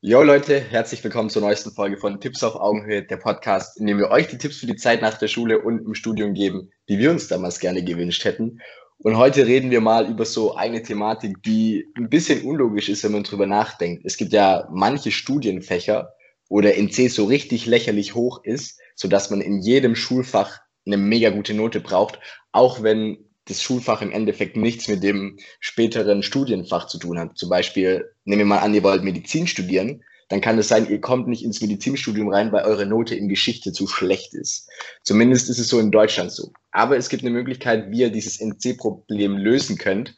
Jo Leute, herzlich willkommen zur neuesten Folge von Tipps auf Augenhöhe, der Podcast, in dem wir euch die Tipps für die Zeit nach der Schule und im Studium geben, die wir uns damals gerne gewünscht hätten. Und heute reden wir mal über so eine Thematik, die ein bisschen unlogisch ist, wenn man drüber nachdenkt. Es gibt ja manche Studienfächer, wo der NC so richtig lächerlich hoch ist, sodass man in jedem Schulfach eine mega gute Note braucht, auch wenn das Schulfach im Endeffekt nichts mit dem späteren Studienfach zu tun hat. Zum Beispiel, nehmen wir mal an, ihr wollt Medizin studieren, dann kann es sein, ihr kommt nicht ins Medizinstudium rein, weil eure Note in Geschichte zu schlecht ist. Zumindest ist es so in Deutschland so. Aber es gibt eine Möglichkeit, wie ihr dieses NC-Problem lösen könnt.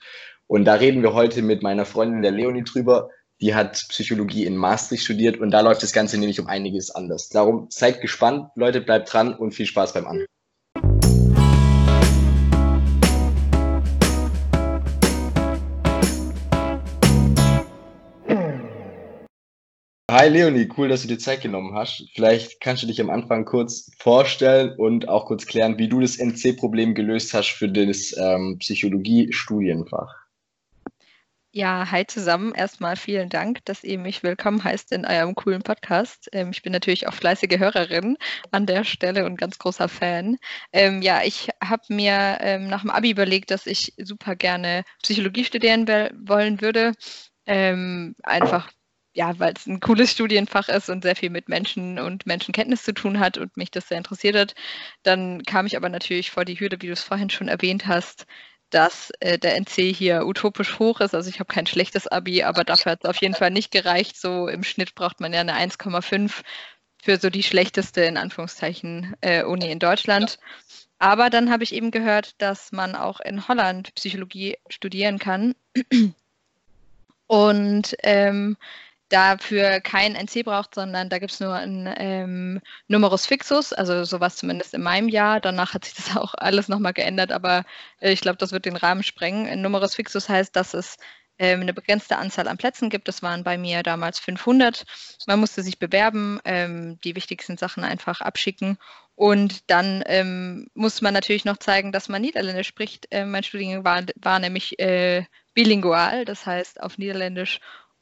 Und da reden wir heute mit meiner Freundin der Leonie drüber. Die hat Psychologie in Maastricht studiert und da läuft das Ganze nämlich um einiges anders. Darum seid gespannt, Leute, bleibt dran und viel Spaß beim Anhören. Hi Leonie, cool, dass du dir Zeit genommen hast. Vielleicht kannst du dich am Anfang kurz vorstellen und auch kurz klären, wie du das NC-Problem gelöst hast für das ähm, Psychologie-Studienfach. Ja, hi zusammen. Erstmal vielen Dank, dass ihr mich willkommen heißt in eurem coolen Podcast. Ähm, ich bin natürlich auch fleißige Hörerin an der Stelle und ganz großer Fan. Ähm, ja, ich habe mir ähm, nach dem Abi überlegt, dass ich super gerne Psychologie studieren wollen würde. Ähm, einfach ja, weil es ein cooles Studienfach ist und sehr viel mit Menschen und Menschenkenntnis zu tun hat und mich das sehr interessiert hat. Dann kam ich aber natürlich vor die Hürde, wie du es vorhin schon erwähnt hast, dass äh, der NC hier utopisch hoch ist. Also ich habe kein schlechtes Abi, aber dafür hat es auf jeden Fall nicht gereicht. So im Schnitt braucht man ja eine 1,5 für so die schlechteste, in Anführungszeichen, äh, Uni in Deutschland. Aber dann habe ich eben gehört, dass man auch in Holland Psychologie studieren kann. Und ähm, dafür kein NC braucht, sondern da gibt es nur ein ähm, Numerus Fixus, also sowas zumindest in meinem Jahr. Danach hat sich das auch alles nochmal geändert, aber äh, ich glaube, das wird den Rahmen sprengen. Ein Numerus Fixus heißt, dass es ähm, eine begrenzte Anzahl an Plätzen gibt. Das waren bei mir damals 500. Man musste sich bewerben, ähm, die wichtigsten Sachen einfach abschicken. Und dann ähm, muss man natürlich noch zeigen, dass man Niederländisch spricht. Äh, mein Studiengang war, war nämlich äh, bilingual, das heißt auf Niederländisch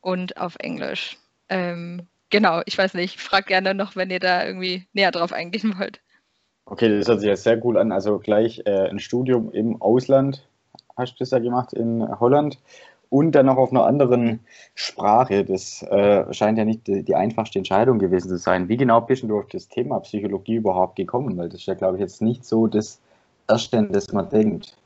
und auf Englisch. Ähm, genau, ich weiß nicht, frag gerne noch, wenn ihr da irgendwie näher drauf eingehen wollt. Okay, das hört sich ja sehr cool an. Also gleich äh, ein Studium im Ausland hast du das ja gemacht in Holland und dann noch auf einer anderen Sprache. Das äh, scheint ja nicht die, die, einfachste Entscheidung gewesen zu sein. Wie genau bist du auf das Thema Psychologie überhaupt gekommen? Weil das ist ja, glaube ich, jetzt nicht so das Erste, das man denkt.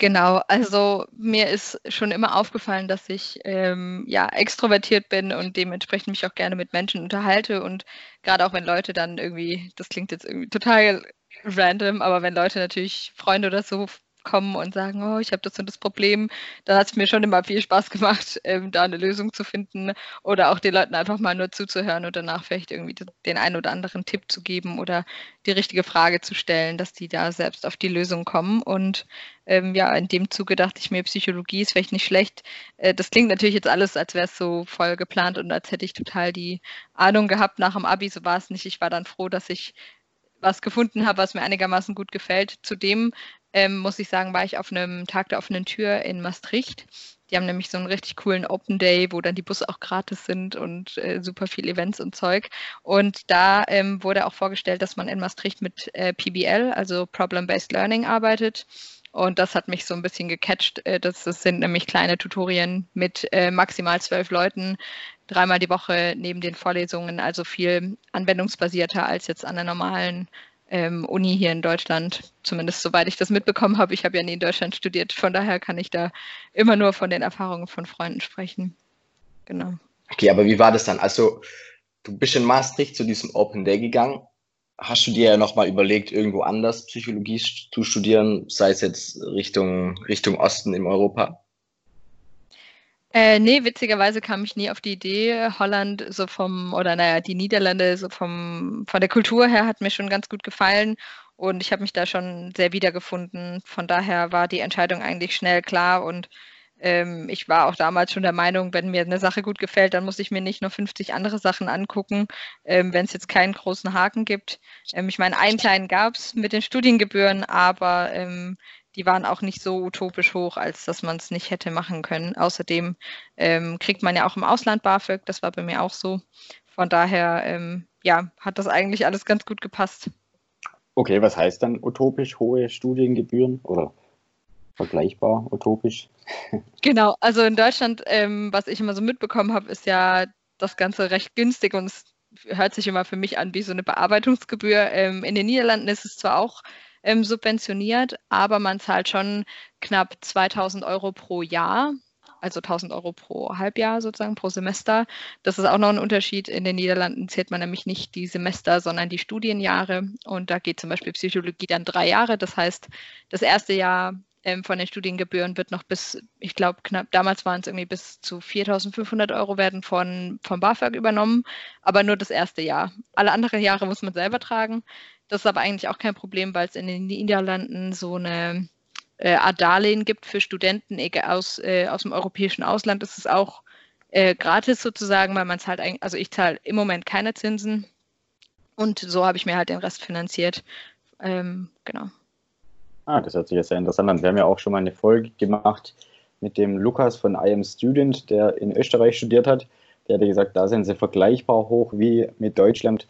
Genau, also mir ist schon immer aufgefallen, dass ich ähm, ja extrovertiert bin und dementsprechend mich auch gerne mit Menschen unterhalte. Und gerade auch wenn Leute dann irgendwie, das klingt jetzt irgendwie total random, aber wenn Leute natürlich Freunde oder so kommen und sagen, oh, ich habe das und das Problem, dann hat es mir schon immer viel Spaß gemacht, ähm, da eine Lösung zu finden oder auch den Leuten einfach mal nur zuzuhören und danach vielleicht irgendwie den einen oder anderen Tipp zu geben oder die richtige Frage zu stellen, dass die da selbst auf die Lösung kommen. Und ähm, ja, in dem Zuge dachte ich mir, Psychologie ist vielleicht nicht schlecht. Äh, das klingt natürlich jetzt alles, als wäre es so voll geplant und als hätte ich total die Ahnung gehabt nach dem Abi. So war es nicht. Ich war dann froh, dass ich was gefunden habe, was mir einigermaßen gut gefällt. Zudem ähm, muss ich sagen, war ich auf einem Tag der offenen Tür in Maastricht. Die haben nämlich so einen richtig coolen Open Day, wo dann die Busse auch gratis sind und äh, super viel Events und Zeug. Und da ähm, wurde auch vorgestellt, dass man in Maastricht mit äh, PBL, also Problem-Based Learning, arbeitet. Und das hat mich so ein bisschen gecatcht. Äh, das, das sind nämlich kleine Tutorien mit äh, maximal zwölf Leuten, dreimal die Woche neben den Vorlesungen, also viel anwendungsbasierter als jetzt an der normalen ähm, Uni hier in Deutschland, zumindest soweit ich das mitbekommen habe. Ich habe ja nie in Deutschland studiert, von daher kann ich da immer nur von den Erfahrungen von Freunden sprechen. Genau. Okay, aber wie war das dann? Also, du bist in Maastricht zu diesem Open Day gegangen. Hast du dir ja nochmal überlegt, irgendwo anders Psychologie zu studieren, sei es jetzt Richtung, Richtung Osten in Europa? Äh, nee, witzigerweise kam ich nie auf die Idee. Holland so vom, oder naja, die Niederlande so vom, von der Kultur her hat mir schon ganz gut gefallen und ich habe mich da schon sehr wiedergefunden. Von daher war die Entscheidung eigentlich schnell klar und ähm, ich war auch damals schon der Meinung, wenn mir eine Sache gut gefällt, dann muss ich mir nicht nur 50 andere Sachen angucken, ähm, wenn es jetzt keinen großen Haken gibt. Ähm, ich meine, einen kleinen gab es mit den Studiengebühren, aber ähm, die waren auch nicht so utopisch hoch, als dass man es nicht hätte machen können. Außerdem ähm, kriegt man ja auch im Ausland BAföG, das war bei mir auch so. Von daher, ähm, ja, hat das eigentlich alles ganz gut gepasst. Okay, was heißt dann utopisch hohe Studiengebühren oder vergleichbar utopisch? Genau, also in Deutschland, ähm, was ich immer so mitbekommen habe, ist ja das Ganze recht günstig und es hört sich immer für mich an wie so eine Bearbeitungsgebühr. Ähm, in den Niederlanden ist es zwar auch ähm, subventioniert, aber man zahlt schon knapp 2000 Euro pro Jahr, also 1000 Euro pro Halbjahr sozusagen, pro Semester. Das ist auch noch ein Unterschied. In den Niederlanden zählt man nämlich nicht die Semester, sondern die Studienjahre. Und da geht zum Beispiel Psychologie dann drei Jahre. Das heißt, das erste Jahr ähm, von den Studiengebühren wird noch bis, ich glaube, knapp, damals waren es irgendwie bis zu 4.500 Euro werden von, vom BAföG übernommen, aber nur das erste Jahr. Alle anderen Jahre muss man selber tragen. Das ist aber eigentlich auch kein Problem, weil es in den Niederlanden so eine äh, Darlehen gibt für Studenten aus, äh, aus dem europäischen Ausland. Das ist auch äh, gratis sozusagen, weil man zahlt eigentlich, also ich zahle im Moment keine Zinsen und so habe ich mir halt den Rest finanziert. Ähm, genau. Ah, das hört sich jetzt sehr interessant an. Wir haben ja auch schon mal eine Folge gemacht mit dem Lukas von I Am Student, der in Österreich studiert hat. Der hatte gesagt, da sind sie vergleichbar hoch wie mit Deutschland.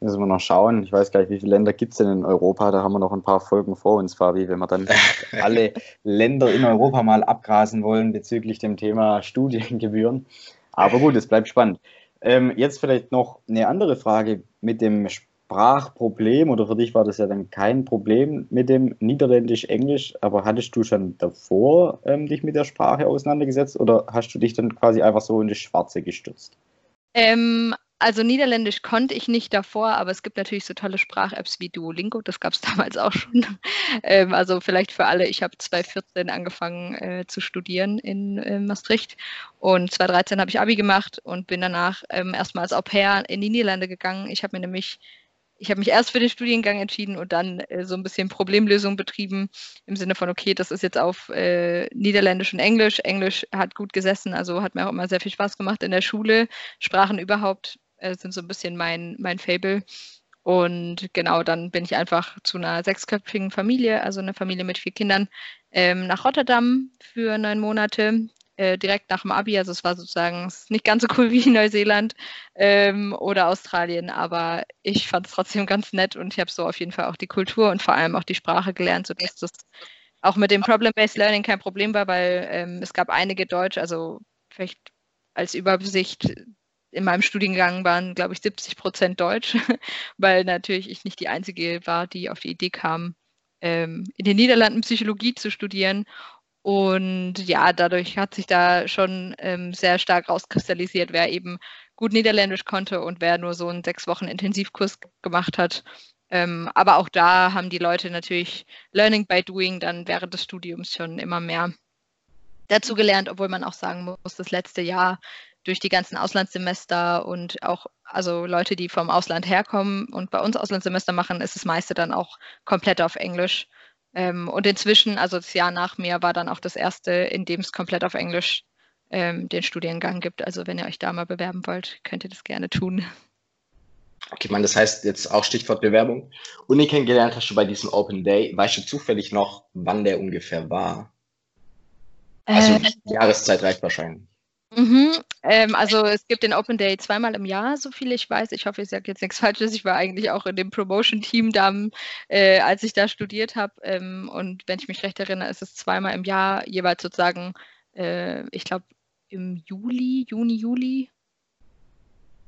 Müssen wir noch schauen. Ich weiß gar nicht, wie viele Länder gibt es denn in Europa. Da haben wir noch ein paar Folgen vor uns, Fabi, wenn wir dann alle Länder in Europa mal abgrasen wollen bezüglich dem Thema Studiengebühren. Aber gut, es bleibt spannend. Ähm, jetzt vielleicht noch eine andere Frage mit dem Sprachproblem oder für dich war das ja dann kein Problem mit dem Niederländisch-Englisch, aber hattest du schon davor ähm, dich mit der Sprache auseinandergesetzt oder hast du dich dann quasi einfach so in das Schwarze gestürzt? Ähm, also Niederländisch konnte ich nicht davor, aber es gibt natürlich so tolle Sprach-Apps wie Duolingo, das gab es damals auch schon. ähm, also vielleicht für alle, ich habe 2014 angefangen äh, zu studieren in, in, Maastricht und 2013 habe ich Abi gemacht und bin danach ähm, erstmal als Au pair in die Niederlande gegangen. Ich habe mir nämlich ich habe mich erst für den Studiengang entschieden und dann äh, so ein bisschen Problemlösung betrieben im Sinne von, okay, das ist jetzt auf äh, Niederländisch und Englisch. Englisch hat gut gesessen, also hat mir auch immer sehr viel Spaß gemacht in der Schule. Sprachen überhaupt äh, sind so ein bisschen mein, mein Fable. Und genau, dann bin ich einfach zu einer sechsköpfigen Familie, also eine Familie mit vier Kindern, ähm, nach Rotterdam für neun Monate. Äh, direkt nach dem Abi. Also es war sozusagen nicht ganz so cool wie Neuseeland ähm, oder Australien, aber ich fand es trotzdem ganz nett und ich habe so auf jeden Fall auch die Kultur und vor allem auch die Sprache gelernt, sodass das auch mit dem Problem-Based Learning kein Problem war, weil ähm, es gab einige Deutsch, also vielleicht als Übersicht in meinem Studiengang waren, glaube ich, 70 Prozent Deutsch, weil natürlich ich nicht die Einzige war, die auf die Idee kam, ähm, in den Niederlanden Psychologie zu studieren. Und ja, dadurch hat sich da schon ähm, sehr stark rauskristallisiert, wer eben gut Niederländisch konnte und wer nur so einen sechs Wochen Intensivkurs gemacht hat. Ähm, aber auch da haben die Leute natürlich Learning by Doing dann während des Studiums schon immer mehr dazu gelernt, obwohl man auch sagen muss, das letzte Jahr durch die ganzen Auslandssemester und auch also Leute, die vom Ausland herkommen und bei uns Auslandssemester machen, ist das meiste dann auch komplett auf Englisch. Ähm, und inzwischen, also das Jahr nach mir, war dann auch das erste, in dem es komplett auf Englisch ähm, den Studiengang gibt. Also wenn ihr euch da mal bewerben wollt, könnt ihr das gerne tun. Okay, man, das heißt jetzt auch Stichwort Bewerbung. Uni kennengelernt hast du bei diesem Open Day. Weißt du zufällig noch, wann der ungefähr war? Also äh, Jahreszeit reicht wahrscheinlich. Mhm, ähm, also es gibt den Open Day zweimal im Jahr, so viel ich weiß. Ich hoffe, ich sage jetzt nichts Falsches. Ich war eigentlich auch in dem Promotion-Team da, äh, als ich da studiert habe. Ähm, und wenn ich mich recht erinnere, ist es zweimal im Jahr, jeweils sozusagen, äh, ich glaube, im Juli, Juni, Juli.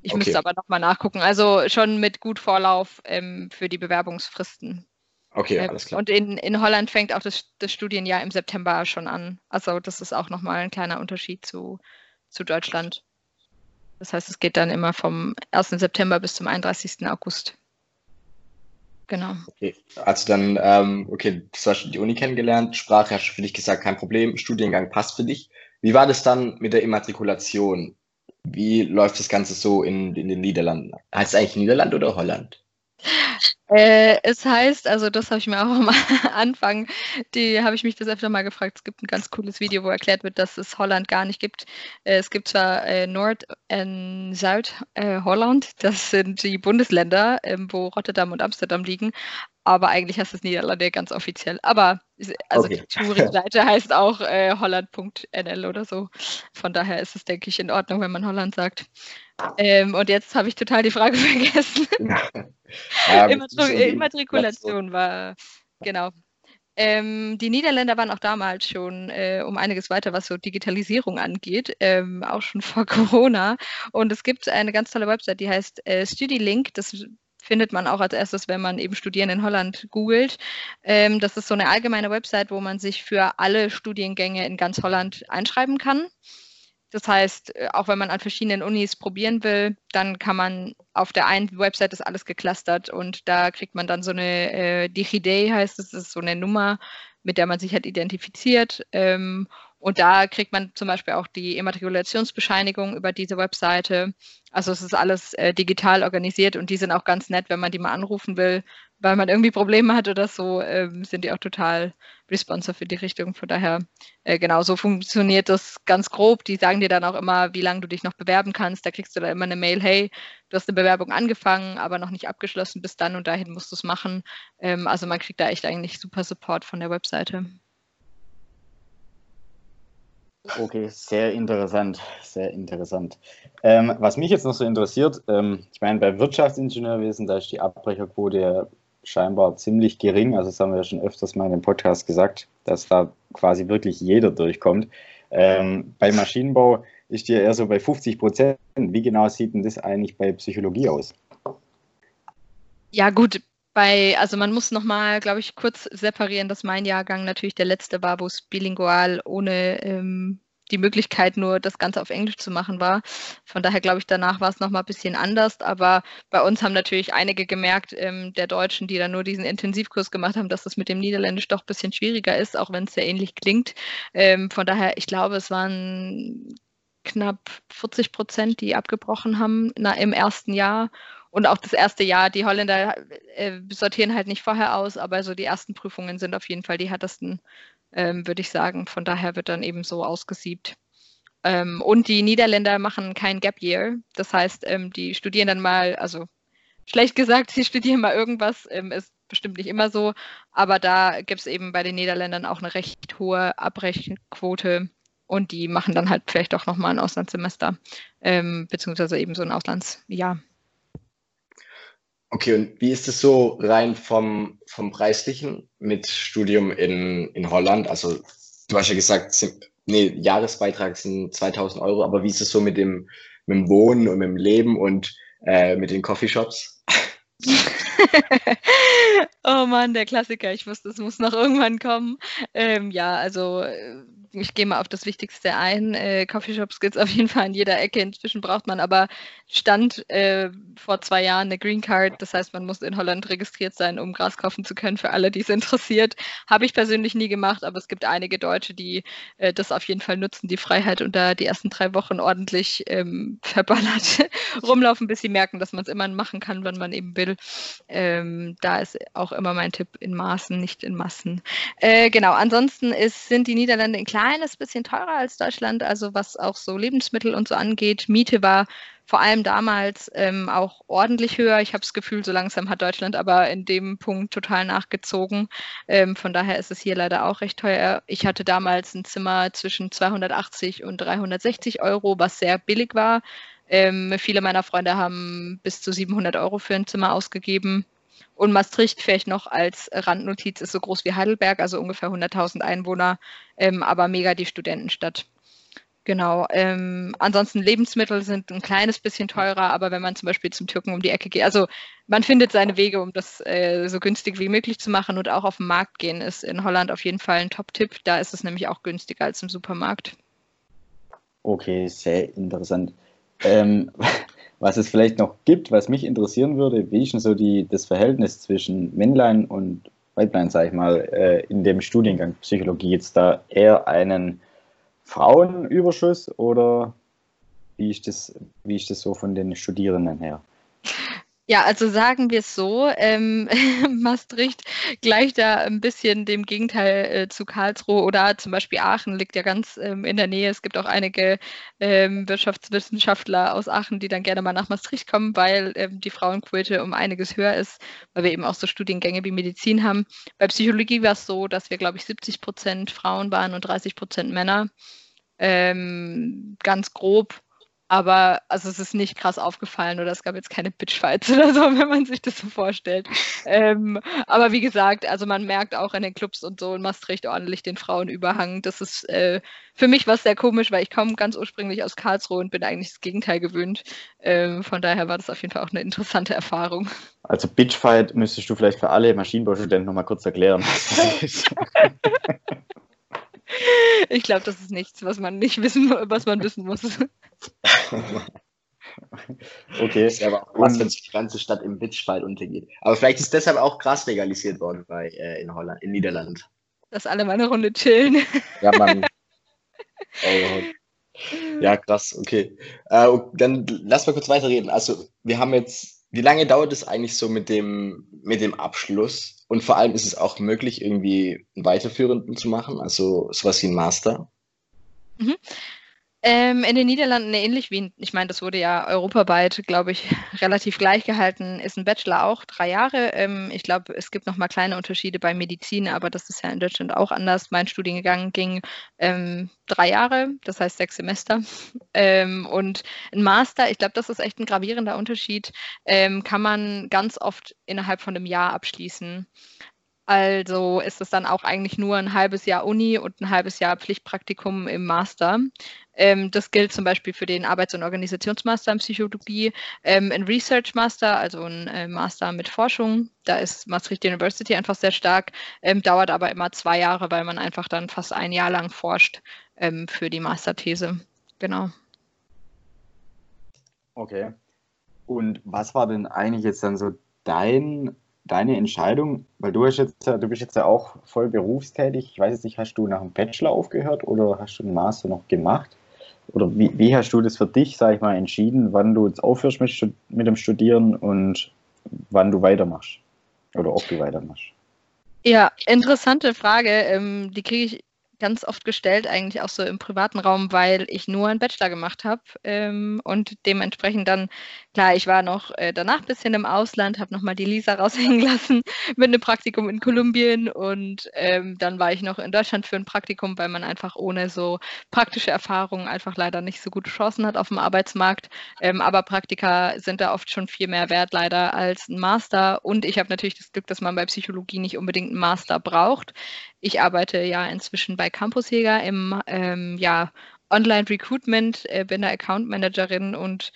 Ich okay. müsste aber nochmal nachgucken. Also schon mit gut Vorlauf ähm, für die Bewerbungsfristen. Okay, äh, alles klar. Und in, in Holland fängt auch das, das Studienjahr im September schon an. Also das ist auch nochmal ein kleiner Unterschied zu, zu Deutschland. Das heißt, es geht dann immer vom 1. September bis zum 31. August. Genau. Okay, also dann, ähm, okay, du hast die Uni kennengelernt, Sprache hast du für dich gesagt, kein Problem, Studiengang passt für dich. Wie war das dann mit der Immatrikulation? Wie läuft das Ganze so in, in den Niederlanden? Heißt es eigentlich Niederland oder Holland? Äh, es heißt, also das habe ich mir auch am Anfang, die habe ich mich das öfter mal gefragt. Es gibt ein ganz cooles Video, wo erklärt wird, dass es Holland gar nicht gibt. Äh, es gibt zwar äh, Nord- und Süd-Holland, äh, das sind die Bundesländer, ähm, wo Rotterdam und Amsterdam liegen, aber eigentlich heißt es Niederlande ganz offiziell. Aber also okay. die Touring-Seite heißt auch äh, holland.nl oder so. Von daher ist es, denke ich, in Ordnung, wenn man Holland sagt. Ähm, und jetzt habe ich total die Frage vergessen. Ja. Immatrikulation war, genau. Ähm, die Niederländer waren auch damals schon äh, um einiges weiter, was so Digitalisierung angeht, ähm, auch schon vor Corona. Und es gibt eine ganz tolle Website, die heißt äh, StudyLink. Das findet man auch als erstes, wenn man eben Studieren in Holland googelt. Ähm, das ist so eine allgemeine Website, wo man sich für alle Studiengänge in ganz Holland einschreiben kann. Das heißt, äh, auch wenn man an verschiedenen Unis probieren will, dann kann man auf der einen Website ist alles geclustert und da kriegt man dann so eine äh, DigiD heißt es, das ist so eine Nummer, mit der man sich halt identifiziert. Ähm, und da kriegt man zum Beispiel auch die Immatrikulationsbescheinigung über diese Webseite. Also es ist alles äh, digital organisiert und die sind auch ganz nett, wenn man die mal anrufen will, weil man irgendwie Probleme hat oder so, ähm, sind die auch total responsive für die Richtung. Von daher, äh, genau, so funktioniert das ganz grob. Die sagen dir dann auch immer, wie lange du dich noch bewerben kannst. Da kriegst du da immer eine Mail, hey, du hast eine Bewerbung angefangen, aber noch nicht abgeschlossen, bis dann und dahin musst du es machen. Ähm, also man kriegt da echt eigentlich super Support von der Webseite. Okay, sehr interessant, sehr interessant. Ähm, was mich jetzt noch so interessiert, ähm, ich meine, bei Wirtschaftsingenieurwesen, da ist die Abbrecherquote scheinbar ziemlich gering. Also das haben wir ja schon öfters mal in dem Podcast gesagt, dass da quasi wirklich jeder durchkommt. Ähm, bei Maschinenbau ist die eher so bei 50 Prozent. Wie genau sieht denn das eigentlich bei Psychologie aus? Ja gut, bei, also man muss nochmal, glaube ich, kurz separieren, dass mein Jahrgang natürlich der letzte war, wo es bilingual ohne ähm, die Möglichkeit, nur das Ganze auf Englisch zu machen war. Von daher glaube ich, danach war es nochmal ein bisschen anders. Aber bei uns haben natürlich einige gemerkt, ähm, der Deutschen, die dann nur diesen Intensivkurs gemacht haben, dass das mit dem Niederländisch doch ein bisschen schwieriger ist, auch wenn es sehr ähnlich klingt. Ähm, von daher, ich glaube, es waren knapp 40 Prozent, die abgebrochen haben na, im ersten Jahr. Und auch das erste Jahr, die Holländer äh, sortieren halt nicht vorher aus, aber so die ersten Prüfungen sind auf jeden Fall die härtesten, ähm, würde ich sagen. Von daher wird dann eben so ausgesiebt. Ähm, und die Niederländer machen kein Gap Year. Das heißt, ähm, die studieren dann mal, also schlecht gesagt, sie studieren mal irgendwas, ähm, ist bestimmt nicht immer so, aber da gibt es eben bei den Niederländern auch eine recht hohe Abbrechquote und die machen dann halt vielleicht auch nochmal ein Auslandssemester, ähm, beziehungsweise eben so ein Auslandsjahr. Okay, und wie ist es so rein vom, vom Preislichen mit Studium in, in Holland? Also, du hast ja gesagt, nee, Jahresbeitrag sind 2000 Euro, aber wie ist es so mit dem, mit dem Wohnen und mit dem Leben und äh, mit den Coffeeshops? oh Mann, der Klassiker. Ich wusste, es muss noch irgendwann kommen. Ähm, ja, also äh, ich gehe mal auf das Wichtigste ein. Äh, Coffeeshops gibt es auf jeden Fall in jeder Ecke. Inzwischen braucht man aber Stand äh, vor zwei Jahren eine Green Card. Das heißt, man muss in Holland registriert sein, um Gras kaufen zu können, für alle, die es interessiert. Habe ich persönlich nie gemacht, aber es gibt einige Deutsche, die äh, das auf jeden Fall nutzen, die Freiheit und da die ersten drei Wochen ordentlich ähm, verballert rumlaufen, bis sie merken, dass man es immer machen kann, wenn man eben will. Ähm, da ist auch immer mein Tipp in Maßen, nicht in Massen. Äh, genau, ansonsten ist, sind die Niederlande ein kleines bisschen teurer als Deutschland, also was auch so Lebensmittel und so angeht. Miete war vor allem damals ähm, auch ordentlich höher. Ich habe das Gefühl, so langsam hat Deutschland aber in dem Punkt total nachgezogen. Ähm, von daher ist es hier leider auch recht teuer. Ich hatte damals ein Zimmer zwischen 280 und 360 Euro, was sehr billig war. Ähm, viele meiner Freunde haben bis zu 700 Euro für ein Zimmer ausgegeben. Und Maastricht vielleicht noch als Randnotiz ist so groß wie Heidelberg, also ungefähr 100.000 Einwohner, ähm, aber mega die Studentenstadt. Genau. Ähm, ansonsten Lebensmittel sind ein kleines bisschen teurer, aber wenn man zum Beispiel zum Türken um die Ecke geht, also man findet seine Wege, um das äh, so günstig wie möglich zu machen und auch auf den Markt gehen ist in Holland auf jeden Fall ein Top-Tipp. Da ist es nämlich auch günstiger als im Supermarkt. Okay, sehr interessant. Ähm, was es vielleicht noch gibt, was mich interessieren würde, wie ist denn so die, das Verhältnis zwischen Männlein und Weiblein, sage ich mal, äh, in dem Studiengang Psychologie? Jetzt da eher einen Frauenüberschuss oder wie ist das, wie ist das so von den Studierenden her? Ja, also sagen wir es so, ähm, Maastricht gleicht da ein bisschen dem Gegenteil äh, zu Karlsruhe oder zum Beispiel Aachen liegt ja ganz ähm, in der Nähe. Es gibt auch einige ähm, Wirtschaftswissenschaftler aus Aachen, die dann gerne mal nach Maastricht kommen, weil ähm, die Frauenquote um einiges höher ist, weil wir eben auch so Studiengänge wie Medizin haben. Bei Psychologie war es so, dass wir, glaube ich, 70 Prozent Frauen waren und 30 Prozent Männer. Ähm, ganz grob. Aber also es ist nicht krass aufgefallen oder es gab jetzt keine Bitchfights oder so, wenn man sich das so vorstellt. Ähm, aber wie gesagt, also man merkt auch in den Clubs und so in Maastricht ordentlich den Frauenüberhang. Das ist äh, für mich was sehr komisch, weil ich komme ganz ursprünglich aus Karlsruhe und bin eigentlich das Gegenteil gewöhnt. Ähm, von daher war das auf jeden Fall auch eine interessante Erfahrung. Also Bitchfight müsstest du vielleicht für alle Maschinenbaustudenten nochmal kurz erklären. Ich glaube, das ist nichts, was man nicht wissen, was man wissen muss. okay. Ist aber auch krass, wenn sich die ganze Stadt im Bitchfight untergeht. Aber vielleicht ist deshalb auch krass legalisiert worden bei, äh, in Holland, in Niederland. Dass alle mal eine Runde chillen. Ja, Mann. oh. Ja, krass, okay. Äh, dann lass mal kurz weiterreden. Also, wir haben jetzt wie lange dauert es eigentlich so mit dem, mit dem Abschluss? Und vor allem ist es auch möglich, irgendwie einen weiterführenden zu machen, also sowas wie ein Master? Mhm. Ähm, in den Niederlanden ähnlich wie, ich meine, das wurde ja europaweit, glaube ich, relativ gleich gehalten, ist ein Bachelor auch drei Jahre. Ähm, ich glaube, es gibt nochmal kleine Unterschiede bei Medizin, aber das ist ja in Deutschland auch anders. Mein Studiengang ging ähm, drei Jahre, das heißt sechs Semester. Ähm, und ein Master, ich glaube, das ist echt ein gravierender Unterschied, ähm, kann man ganz oft innerhalb von einem Jahr abschließen. Also ist es dann auch eigentlich nur ein halbes Jahr Uni und ein halbes Jahr Pflichtpraktikum im Master. Ähm, das gilt zum Beispiel für den Arbeits- und Organisationsmaster in Psychologie, ähm, ein Research Master, also ein äh, Master mit Forschung. Da ist Maastricht University einfach sehr stark, ähm, dauert aber immer zwei Jahre, weil man einfach dann fast ein Jahr lang forscht ähm, für die Masterthese. Genau. Okay. Und was war denn eigentlich jetzt dann so dein deine Entscheidung, weil du jetzt, du bist jetzt ja auch voll berufstätig. Ich weiß jetzt nicht, hast du nach dem Bachelor aufgehört oder hast du einen Master noch gemacht? Oder wie, wie hast du das für dich, sag ich mal, entschieden, wann du jetzt aufhörst mit, mit dem Studieren und wann du weitermachst? Oder ob du weitermachst? Ja, interessante Frage. Ähm, die kriege ich ganz oft gestellt, eigentlich auch so im privaten Raum, weil ich nur einen Bachelor gemacht habe ähm, und dementsprechend dann, klar, ich war noch äh, danach ein bisschen im Ausland, habe nochmal die Lisa raushängen lassen mit einem Praktikum in Kolumbien und ähm, dann war ich noch in Deutschland für ein Praktikum, weil man einfach ohne so praktische Erfahrungen einfach leider nicht so gute Chancen hat auf dem Arbeitsmarkt. Ähm, aber Praktika sind da oft schon viel mehr wert leider als ein Master und ich habe natürlich das Glück, dass man bei Psychologie nicht unbedingt einen Master braucht. Ich arbeite ja inzwischen bei Campusjäger im ähm, ja, Online-Recruitment, äh, bin da Account Managerin und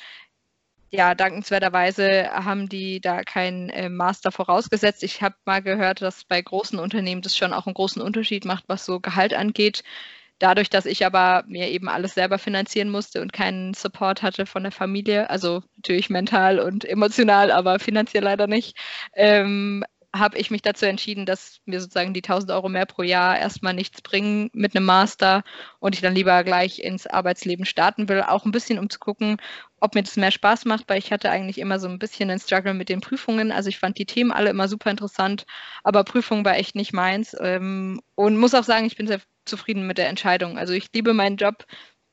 ja, dankenswerterweise haben die da keinen äh, Master vorausgesetzt. Ich habe mal gehört, dass bei großen Unternehmen das schon auch einen großen Unterschied macht, was so Gehalt angeht. Dadurch, dass ich aber mir eben alles selber finanzieren musste und keinen Support hatte von der Familie, also natürlich mental und emotional, aber finanziell leider nicht, ähm, habe ich mich dazu entschieden, dass mir sozusagen die 1000 Euro mehr pro Jahr erstmal nichts bringen mit einem Master und ich dann lieber gleich ins Arbeitsleben starten will. Auch ein bisschen, um zu gucken, ob mir das mehr Spaß macht, weil ich hatte eigentlich immer so ein bisschen einen Struggle mit den Prüfungen. Also ich fand die Themen alle immer super interessant, aber Prüfung war echt nicht meins. Ähm, und muss auch sagen, ich bin sehr zufrieden mit der Entscheidung. Also ich liebe meinen Job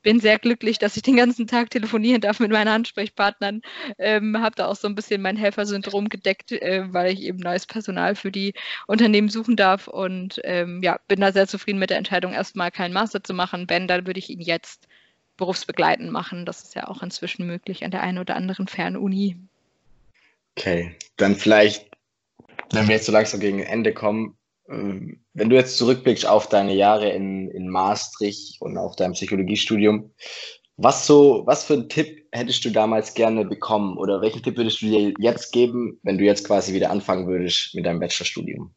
bin sehr glücklich, dass ich den ganzen Tag telefonieren darf mit meinen Ansprechpartnern. Ähm, habe da auch so ein bisschen mein Helfersyndrom gedeckt, äh, weil ich eben neues Personal für die Unternehmen suchen darf. Und ähm, ja, bin da sehr zufrieden mit der Entscheidung, erstmal keinen Master zu machen. Wenn, dann würde ich ihn jetzt berufsbegleitend machen. Das ist ja auch inzwischen möglich an der einen oder anderen Fernuni. Okay, dann vielleicht, wenn wir jetzt so langsam gegen Ende kommen, wenn du jetzt zurückblickst auf deine Jahre in, in Maastricht und auch dein Psychologiestudium, was so, was für einen Tipp hättest du damals gerne bekommen oder welchen Tipp würdest du dir jetzt geben, wenn du jetzt quasi wieder anfangen würdest mit deinem Bachelorstudium?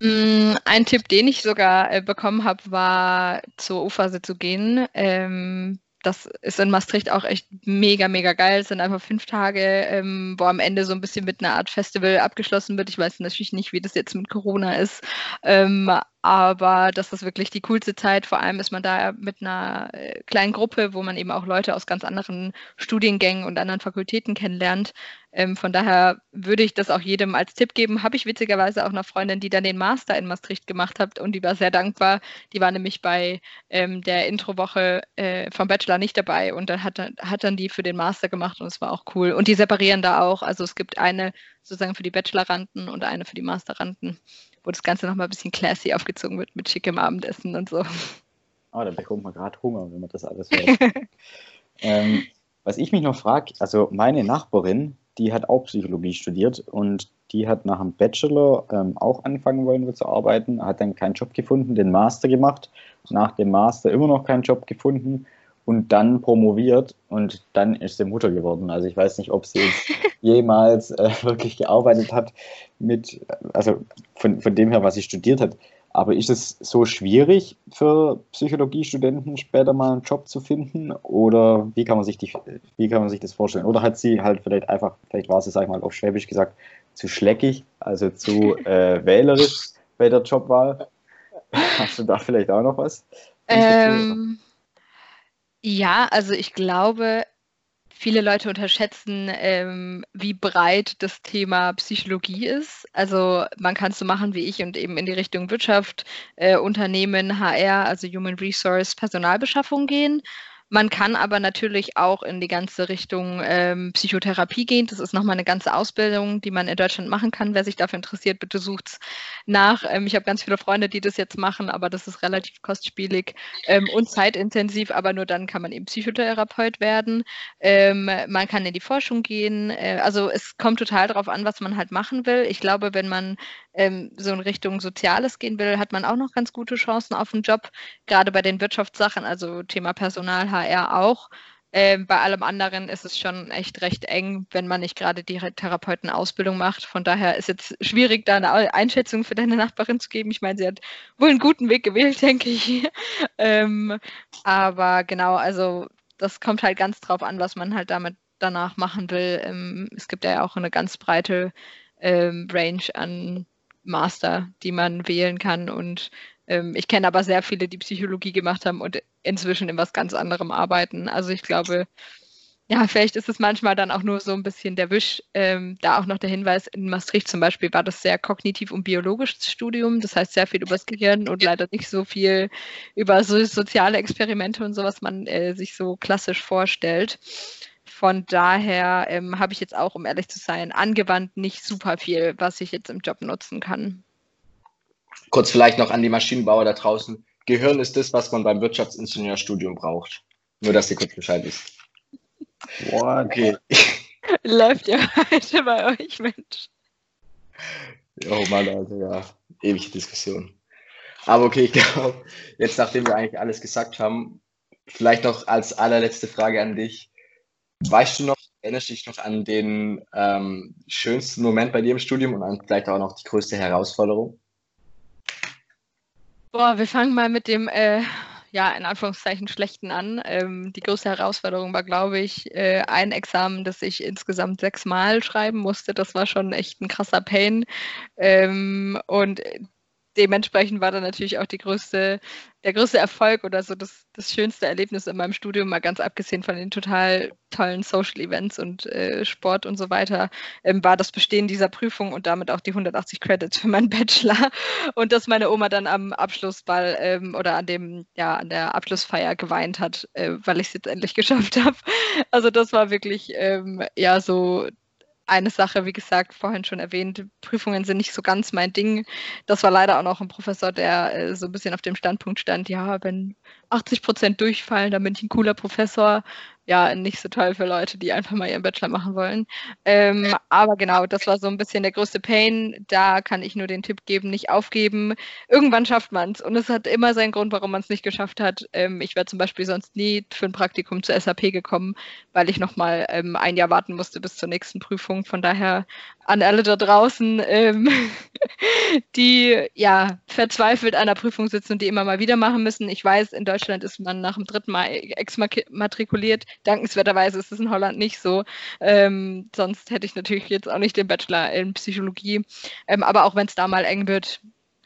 Mm, ein Tipp, den ich sogar äh, bekommen habe, war zur U-Phase zu gehen. Ähm, das ist in Maastricht auch echt mega, mega geil. Es sind einfach fünf Tage, ähm, wo am Ende so ein bisschen mit einer Art Festival abgeschlossen wird. Ich weiß natürlich nicht, wie das jetzt mit Corona ist. Ähm, aber das ist wirklich die coolste Zeit. Vor allem ist man da mit einer äh, kleinen Gruppe, wo man eben auch Leute aus ganz anderen Studiengängen und anderen Fakultäten kennenlernt. Ähm, von daher würde ich das auch jedem als Tipp geben. Habe ich witzigerweise auch eine Freundin, die dann den Master in Maastricht gemacht hat und die war sehr dankbar. Die war nämlich bei ähm, der Introwoche äh, vom Bachelor nicht dabei und dann hat, hat dann die für den Master gemacht und es war auch cool. Und die separieren da auch. Also es gibt eine sozusagen für die Bacheloranden und eine für die Masteranden wo das Ganze nochmal ein bisschen classy aufgezogen wird mit schickem Abendessen und so. Oh, da bekommt man gerade Hunger, wenn man das alles hört. ähm, was ich mich noch frage, also meine Nachbarin, die hat auch Psychologie studiert und die hat nach dem Bachelor ähm, auch anfangen wollen zu arbeiten, hat dann keinen Job gefunden, den Master gemacht, nach dem Master immer noch keinen Job gefunden und dann promoviert und dann ist sie Mutter geworden. Also ich weiß nicht, ob sie jemals äh, wirklich gearbeitet hat mit, also von, von dem her, was sie studiert hat. Aber ist es so schwierig für Psychologiestudenten später mal einen Job zu finden? Oder wie kann man sich, die, wie kann man sich das vorstellen? Oder hat sie halt vielleicht einfach, vielleicht war sie, sag ich mal, auf Schwäbisch gesagt, zu schleckig, also zu äh, wählerisch bei der Jobwahl? Hast du da vielleicht auch noch was? Ähm, ja, also ich glaube, viele Leute unterschätzen, ähm, wie breit das Thema Psychologie ist. Also man kann es so machen wie ich und eben in die Richtung Wirtschaft, äh, Unternehmen, HR, also Human Resource, Personalbeschaffung gehen. Man kann aber natürlich auch in die ganze Richtung ähm, Psychotherapie gehen. Das ist nochmal eine ganze Ausbildung, die man in Deutschland machen kann. Wer sich dafür interessiert, bitte sucht es nach. Ähm, ich habe ganz viele Freunde, die das jetzt machen, aber das ist relativ kostspielig ähm, und zeitintensiv. Aber nur dann kann man eben Psychotherapeut werden. Ähm, man kann in die Forschung gehen. Äh, also es kommt total darauf an, was man halt machen will. Ich glaube, wenn man ähm, so in Richtung Soziales gehen will, hat man auch noch ganz gute Chancen auf einen Job, gerade bei den Wirtschaftssachen, also Thema Personal, HR auch. Ähm, bei allem anderen ist es schon echt recht eng, wenn man nicht gerade die Therapeutenausbildung macht. Von daher ist es schwierig, da eine Einschätzung für deine Nachbarin zu geben. Ich meine, sie hat wohl einen guten Weg gewählt, denke ich. ähm, aber genau, also das kommt halt ganz drauf an, was man halt damit danach machen will. Ähm, es gibt ja auch eine ganz breite ähm, Range an Master, die man wählen kann. Und ähm, ich kenne aber sehr viele, die Psychologie gemacht haben und inzwischen in was ganz anderem arbeiten. Also ich glaube, ja, vielleicht ist es manchmal dann auch nur so ein bisschen der Wisch. Ähm, da auch noch der Hinweis, in Maastricht zum Beispiel war das sehr kognitiv und biologisches Studium, das heißt sehr viel über das Gehirn und leider nicht so viel über so soziale Experimente und so, was man äh, sich so klassisch vorstellt. Von daher ähm, habe ich jetzt auch, um ehrlich zu sein, angewandt nicht super viel, was ich jetzt im Job nutzen kann. Kurz vielleicht noch an die Maschinenbauer da draußen. Gehirn ist das, was man beim Wirtschaftsingenieurstudium braucht. Nur, dass ihr kurz Bescheid wisst. Boah, okay. Läuft ja heute bei euch, Mensch. Oh Mann, also ja, ewige Diskussion. Aber okay, ich glaube, jetzt nachdem wir eigentlich alles gesagt haben, vielleicht noch als allerletzte Frage an dich. Weißt du noch, erinnerst du dich noch an den ähm, schönsten Moment bei dir im Studium und an vielleicht auch noch die größte Herausforderung? Boah, wir fangen mal mit dem, äh, ja, in Anführungszeichen schlechten an. Ähm, die größte Herausforderung war, glaube ich, äh, ein Examen, das ich insgesamt sechsmal schreiben musste. Das war schon echt ein krasser Pain. Ähm, und dementsprechend war dann natürlich auch größte, der größte Erfolg oder so das, das schönste Erlebnis in meinem Studium, mal ganz abgesehen von den total tollen Social Events und äh, Sport und so weiter, ähm, war das Bestehen dieser Prüfung und damit auch die 180 Credits für meinen Bachelor und dass meine Oma dann am Abschlussball ähm, oder an dem, ja, an der Abschlussfeier geweint hat, äh, weil ich es jetzt endlich geschafft habe. Also das war wirklich, ähm, ja, so eine Sache, wie gesagt, vorhin schon erwähnt, Prüfungen sind nicht so ganz mein Ding. Das war leider auch noch ein Professor, der äh, so ein bisschen auf dem Standpunkt stand, ja, wenn 80 Prozent durchfallen, dann bin ich ein cooler Professor ja nicht so toll für Leute, die einfach mal ihren Bachelor machen wollen. Ähm, aber genau, das war so ein bisschen der größte Pain. Da kann ich nur den Tipp geben, nicht aufgeben. Irgendwann schafft man es. Und es hat immer seinen Grund, warum man es nicht geschafft hat. Ähm, ich wäre zum Beispiel sonst nie für ein Praktikum zur SAP gekommen, weil ich nochmal ähm, ein Jahr warten musste bis zur nächsten Prüfung. Von daher an alle da draußen, ähm, die ja verzweifelt an der Prüfung sitzen und die immer mal wieder machen müssen. Ich weiß, in Deutschland ist man nach dem dritten Mal exmatrikuliert. Dankenswerterweise ist es in Holland nicht so. Ähm, sonst hätte ich natürlich jetzt auch nicht den Bachelor in Psychologie. Ähm, aber auch wenn es da mal eng wird,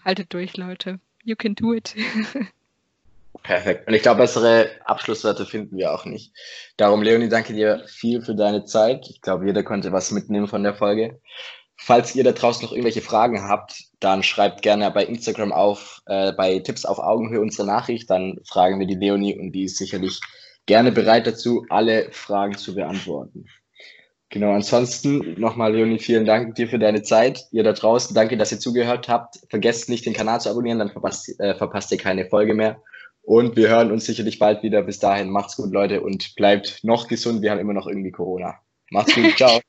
haltet durch, Leute. you can do it. Perfekt. Und ich glaube, bessere Abschlusswerte finden wir auch nicht. Darum, Leonie, danke dir viel für deine Zeit. Ich glaube, jeder konnte was mitnehmen von der Folge. Falls ihr da draußen noch irgendwelche Fragen habt, dann schreibt gerne bei Instagram auf, äh, bei Tipps auf Augenhöhe unsere Nachricht. Dann fragen wir die Leonie und die ist sicherlich gerne bereit dazu, alle Fragen zu beantworten. Genau, ansonsten nochmal, Leonie, vielen Dank dir für deine Zeit. Ihr da draußen, danke, dass ihr zugehört habt. Vergesst nicht, den Kanal zu abonnieren, dann verpasst, äh, verpasst ihr keine Folge mehr. Und wir hören uns sicherlich bald wieder. Bis dahin, macht's gut, Leute, und bleibt noch gesund. Wir haben immer noch irgendwie Corona. Macht's gut, ciao.